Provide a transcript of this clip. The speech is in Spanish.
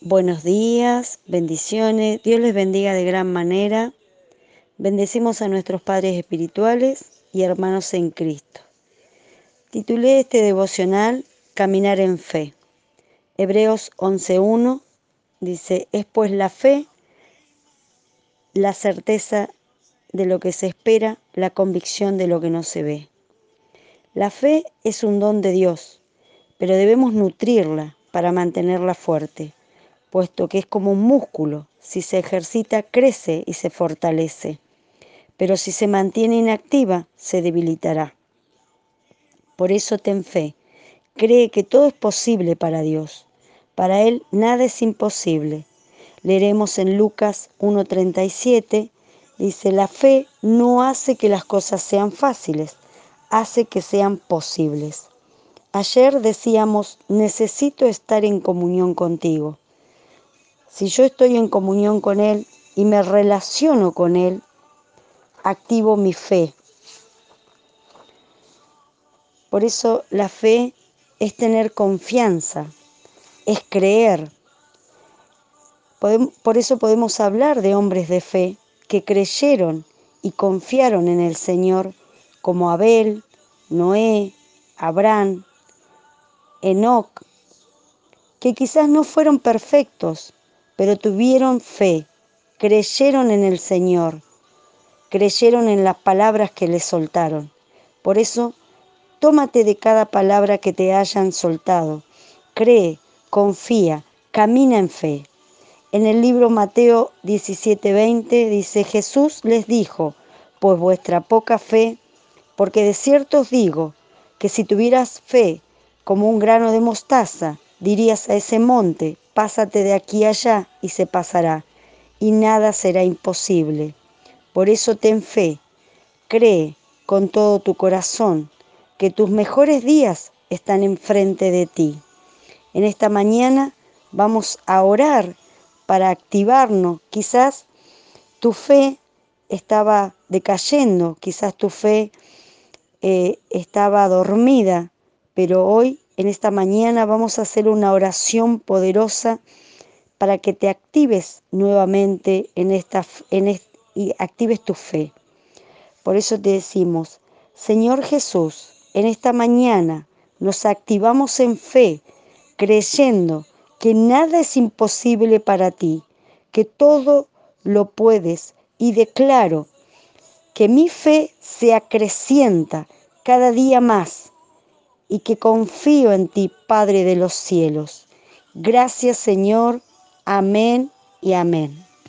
Buenos días, bendiciones, Dios les bendiga de gran manera. Bendecimos a nuestros padres espirituales y hermanos en Cristo. Titulé este devocional Caminar en fe. Hebreos 11.1 dice, es pues la fe, la certeza de lo que se espera, la convicción de lo que no se ve. La fe es un don de Dios, pero debemos nutrirla para mantenerla fuerte puesto que es como un músculo, si se ejercita crece y se fortalece, pero si se mantiene inactiva se debilitará. Por eso ten fe, cree que todo es posible para Dios, para Él nada es imposible. Leeremos en Lucas 1.37, dice, la fe no hace que las cosas sean fáciles, hace que sean posibles. Ayer decíamos, necesito estar en comunión contigo. Si yo estoy en comunión con Él y me relaciono con Él, activo mi fe. Por eso la fe es tener confianza, es creer. Por eso podemos hablar de hombres de fe que creyeron y confiaron en el Señor, como Abel, Noé, Abraham, Enoch, que quizás no fueron perfectos, pero tuvieron fe, creyeron en el Señor, creyeron en las palabras que les soltaron. Por eso, tómate de cada palabra que te hayan soltado, cree, confía, camina en fe. En el libro Mateo 17:20 dice, Jesús les dijo, pues vuestra poca fe, porque de cierto os digo que si tuvieras fe como un grano de mostaza, dirías a ese monte, pásate de aquí allá y se pasará, y nada será imposible. Por eso ten fe, cree con todo tu corazón que tus mejores días están enfrente de ti. En esta mañana vamos a orar para activarnos. Quizás tu fe estaba decayendo, quizás tu fe eh, estaba dormida, pero hoy en esta mañana vamos a hacer una oración poderosa para que te actives nuevamente en esta en y actives tu fe. Por eso te decimos, Señor Jesús, en esta mañana nos activamos en fe, creyendo que nada es imposible para ti, que todo lo puedes y declaro que mi fe se acrecienta cada día más y que confío en ti, Padre de los cielos. Gracias Señor. Amén y amén.